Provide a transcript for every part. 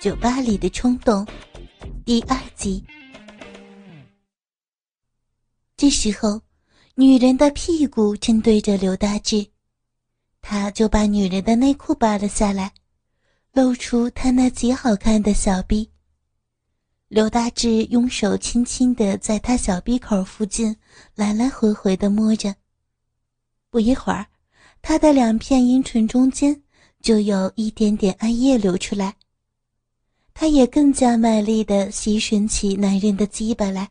酒吧里的冲动，第二集。这时候，女人的屁股正对着刘大志，他就把女人的内裤扒了下来，露出她那极好看的小臂。刘大志用手轻轻的在她小臂口附近来来回回的摸着，不一会儿，他的两片阴唇中间就有一点点暗液流出来。他也更加卖力的吸吮起男人的鸡巴来。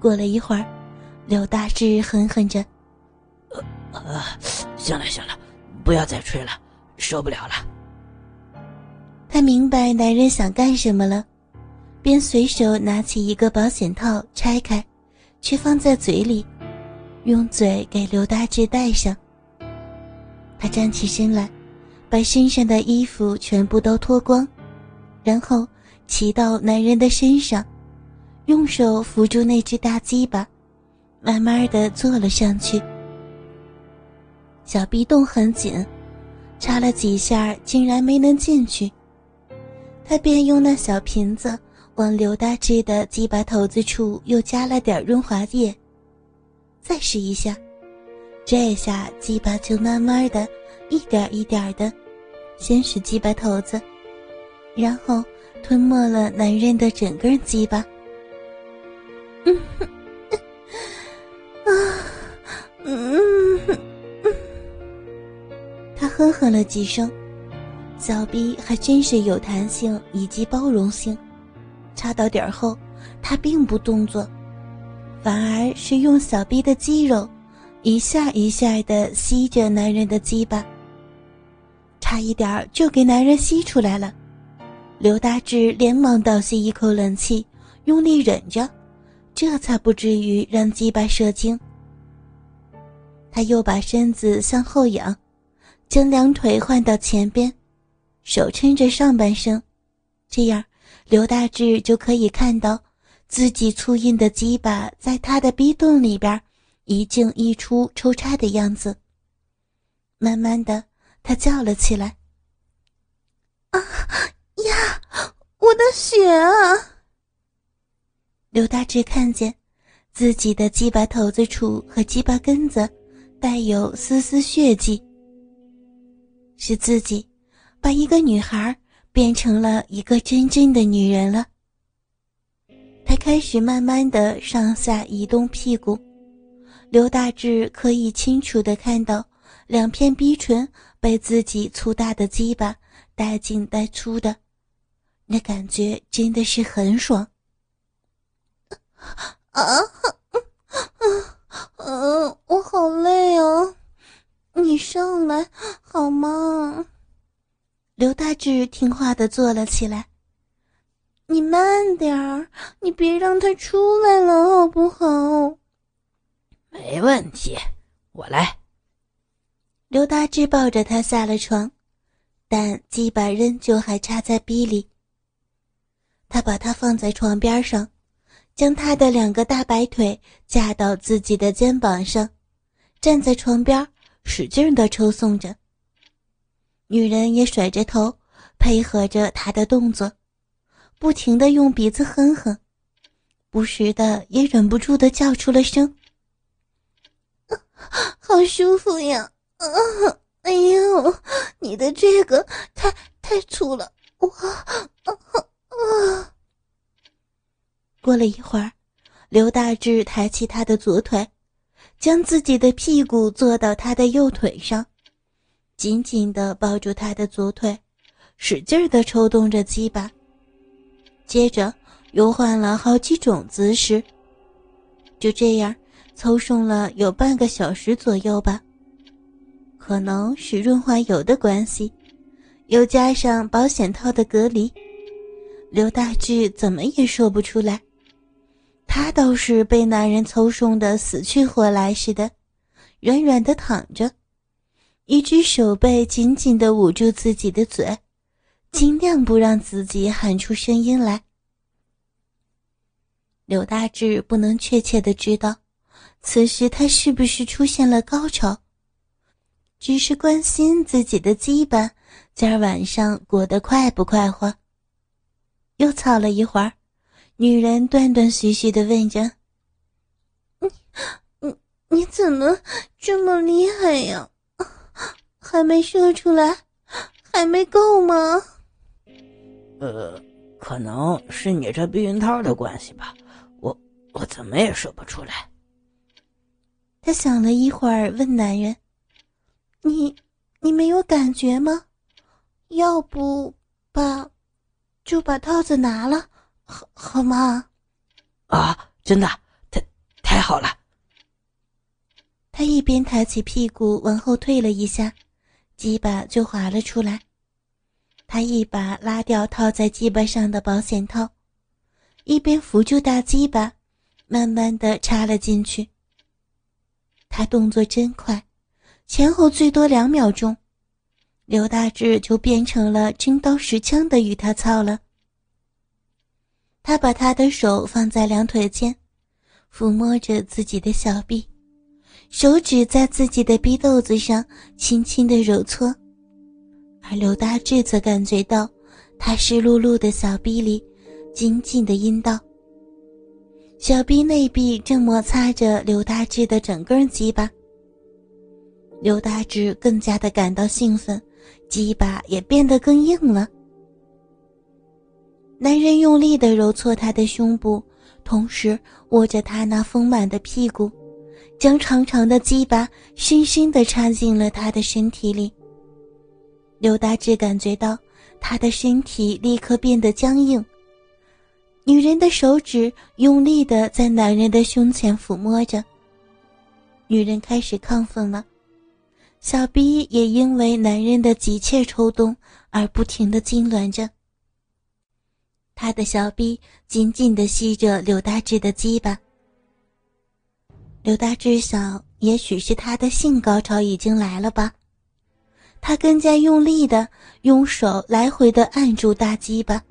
过了一会儿，刘大志狠狠着：“呃，行了行了，不要再吹了，受不了了。”他明白男人想干什么了，便随手拿起一个保险套，拆开，却放在嘴里，用嘴给刘大志戴上。他站起身来，把身上的衣服全部都脱光。然后骑到男人的身上，用手扶住那只大鸡巴，慢慢的坐了上去。小臂洞很紧，插了几下竟然没能进去。他便用那小瓶子往刘大志的鸡巴头子处又加了点润滑液，再试一下，这下鸡巴就慢慢的一点一点的，先是鸡巴头子。然后吞没了男人的整个鸡巴。嗯，他哼哼了几声，小臂还真是有弹性以及包容性。插到点后，他并不动作，反而是用小臂的肌肉一下一下的吸着男人的鸡巴，差一点就给男人吸出来了。刘大志连忙倒吸一口冷气，用力忍着，这才不至于让鸡巴射精。他又把身子向后仰，将两腿换到前边，手撑着上半身，这样刘大志就可以看到自己粗硬的鸡巴在他的逼洞里边一进一出抽插的样子。慢慢的，他叫了起来：“啊！”呀，我的血啊！刘大志看见自己的鸡巴头子处和鸡巴根子带有丝丝血迹，是自己把一个女孩变成了一个真正的女人了。他开始慢慢的上下移动屁股，刘大志可以清楚的看到两片逼唇被自己粗大的鸡巴带进带出的。那感觉真的是很爽。啊，嗯，我好累哦，你上来好吗？刘大志听话的坐了起来。你慢点儿，你别让他出来了，好不好？没问题，我来。刘大志抱着他下了床，但鸡巴仍旧还插在逼里。他把她放在床边上，将她的两个大白腿架到自己的肩膀上，站在床边使劲的抽送着。女人也甩着头，配合着他的动作，不停的用鼻子哼哼，不时的也忍不住的叫出了声：“好舒服呀！啊，哎呦，你的这个太太粗了，我。”！过了一会儿，刘大志抬起他的左腿，将自己的屁股坐到他的右腿上，紧紧的抱住他的左腿，使劲的抽动着鸡巴。接着又换了好几种姿势，就这样抽送了有半个小时左右吧。可能是润滑油的关系，又加上保险套的隔离。刘大志怎么也说不出来，他倒是被男人抽送的死去活来似的，软软的躺着，一只手背紧紧的捂住自己的嘴，尽量不让自己喊出声音来。刘大志不能确切的知道，此时他是不是出现了高潮，只是关心自己的羁绊今儿晚上过得快不快活？又操了一会儿，女人断断续续的问着：“你、你、你怎么这么厉害呀？还没射出来，还没够吗？”呃，可能是你这避孕套的关系吧，我我怎么也射不出来。他想了一会儿，问男人：“你你没有感觉吗？”要不把，就把套子拿了，好好吗？啊，真的，太太好了。他一边抬起屁股往后退了一下，鸡巴就滑了出来。他一把拉掉套在鸡巴上的保险套，一边扶住大鸡巴，慢慢的插了进去。他动作真快，前后最多两秒钟。刘大志就变成了真刀实枪的与他操了。他把他的手放在两腿间，抚摸着自己的小臂，手指在自己的逼豆子上轻轻的揉搓，而刘大志则感觉到他湿漉漉的小臂里紧紧的阴道，小臂内壁正摩擦着刘大志的整根鸡巴。刘大志更加的感到兴奋。鸡巴也变得更硬了。男人用力的揉搓她的胸部，同时握着她那丰满的屁股，将长长的鸡巴深深的插进了她的身体里。刘大志感觉到他的身体立刻变得僵硬。女人的手指用力的在男人的胸前抚摸着。女人开始亢奋了。小臂也因为男人的急切抽动而不停的痉挛着。他的小臂紧紧的吸着刘大志的鸡巴。刘大志想，也许是他的性高潮已经来了吧。他更加用力的用手来回的按住大鸡巴，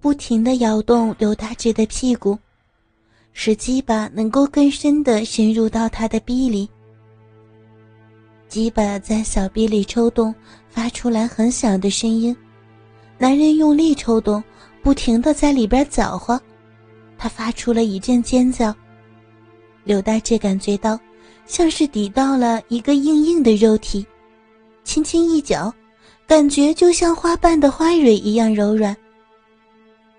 不停的摇动刘大志的屁股，使鸡巴能够更深的深入到他的臂里。鸡巴在小臂里抽动，发出来很响的声音。男人用力抽动，不停的在里边搅和，他发出了一阵尖叫。刘大志感觉到，像是抵到了一个硬硬的肉体，轻轻一搅，感觉就像花瓣的花蕊一样柔软。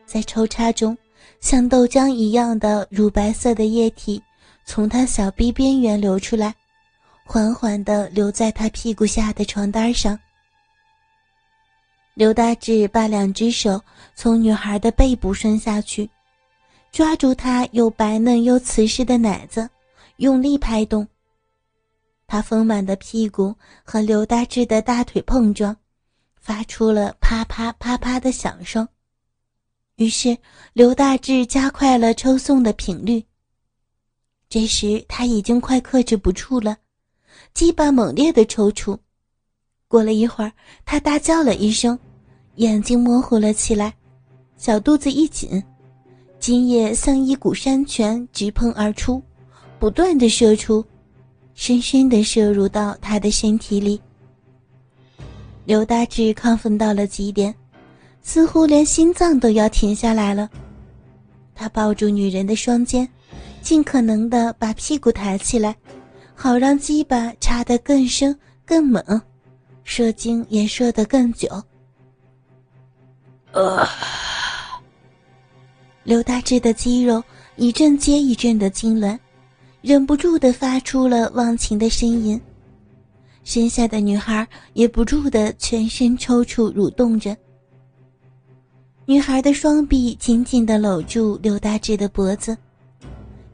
在抽插中，像豆浆一样的乳白色的液体从他小臂边缘流出来。缓缓地留在他屁股下的床单上。刘大志把两只手从女孩的背部伸下去，抓住她又白嫩又瓷实的奶子，用力拍动。他丰满的屁股和刘大志的大腿碰撞，发出了啪啪啪啪的响声。于是刘大志加快了抽送的频率。这时他已经快克制不住了。鸡巴猛烈的抽搐，过了一会儿，他大叫了一声，眼睛模糊了起来，小肚子一紧，精液像一股山泉直喷而出，不断的射出，深深的射入到他的身体里。刘大志亢奋到了极点，似乎连心脏都要停下来了。他抱住女人的双肩，尽可能的把屁股抬起来。好让鸡巴插得更深更猛，射精也射得更久。呃，刘大志的肌肉一阵接一阵的痉挛，忍不住的发出了忘情的呻吟。身下的女孩也不住的全身抽搐蠕动着。女孩的双臂紧紧的搂住刘大志的脖子，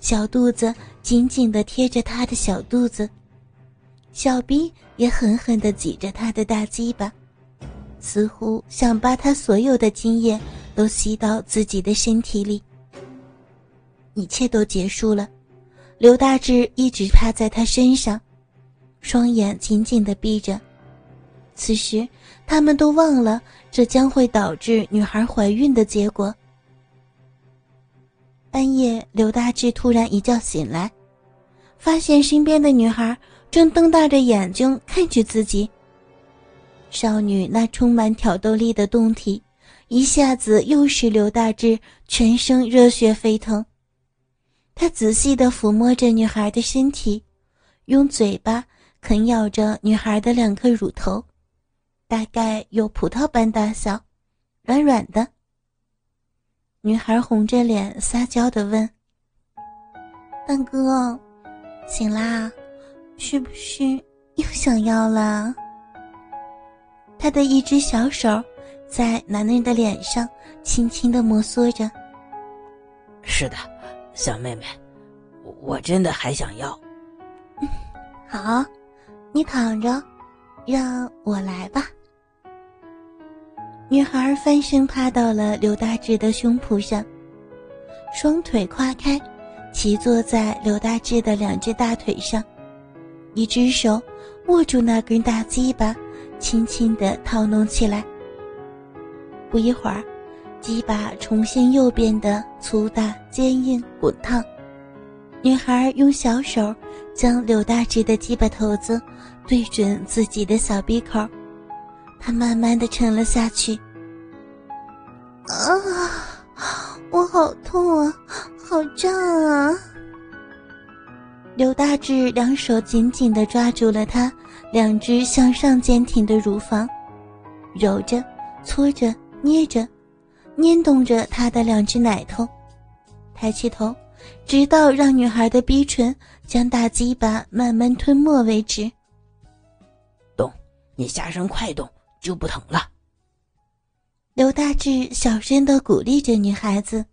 小肚子。紧紧地贴着他的小肚子，小逼也狠狠地挤着他的大鸡巴，似乎想把他所有的精液都吸到自己的身体里。一切都结束了，刘大志一直趴在他身上，双眼紧紧地闭着。此时，他们都忘了这将会导致女孩怀孕的结果。半夜，刘大志突然一觉醒来，发现身边的女孩正瞪大着眼睛看着自己。少女那充满挑逗力的胴体，一下子又使刘大志全身热血沸腾。他仔细地抚摸着女孩的身体，用嘴巴啃咬着女孩的两颗乳头，大概有葡萄般大小，软软的。女孩红着脸撒娇的问：“大哥，醒啦？是不是又想要了？”他的一只小手在男人的脸上轻轻的摩挲着。是的，小妹妹，我真的还想要。好，你躺着，让我来吧。女孩翻身趴到了刘大志的胸脯上，双腿跨开，骑坐在刘大志的两只大腿上，一只手握住那根大鸡巴。轻轻地套弄起来。不一会儿，鸡巴重新又变得粗大、坚硬、滚烫。女孩用小手将柳大志的鸡巴头子对准自己的小鼻口，他慢慢的沉了下去。啊，我好痛啊，好胀啊！刘大志两手紧紧的抓住了他两只向上坚挺的乳房，揉着、搓着、捏着，捏动着他的两只奶头，抬起头，直到让女孩的逼唇将大鸡巴慢慢吞没为止。动，你下身快动，就不疼了。刘大志小声的鼓励着女孩子。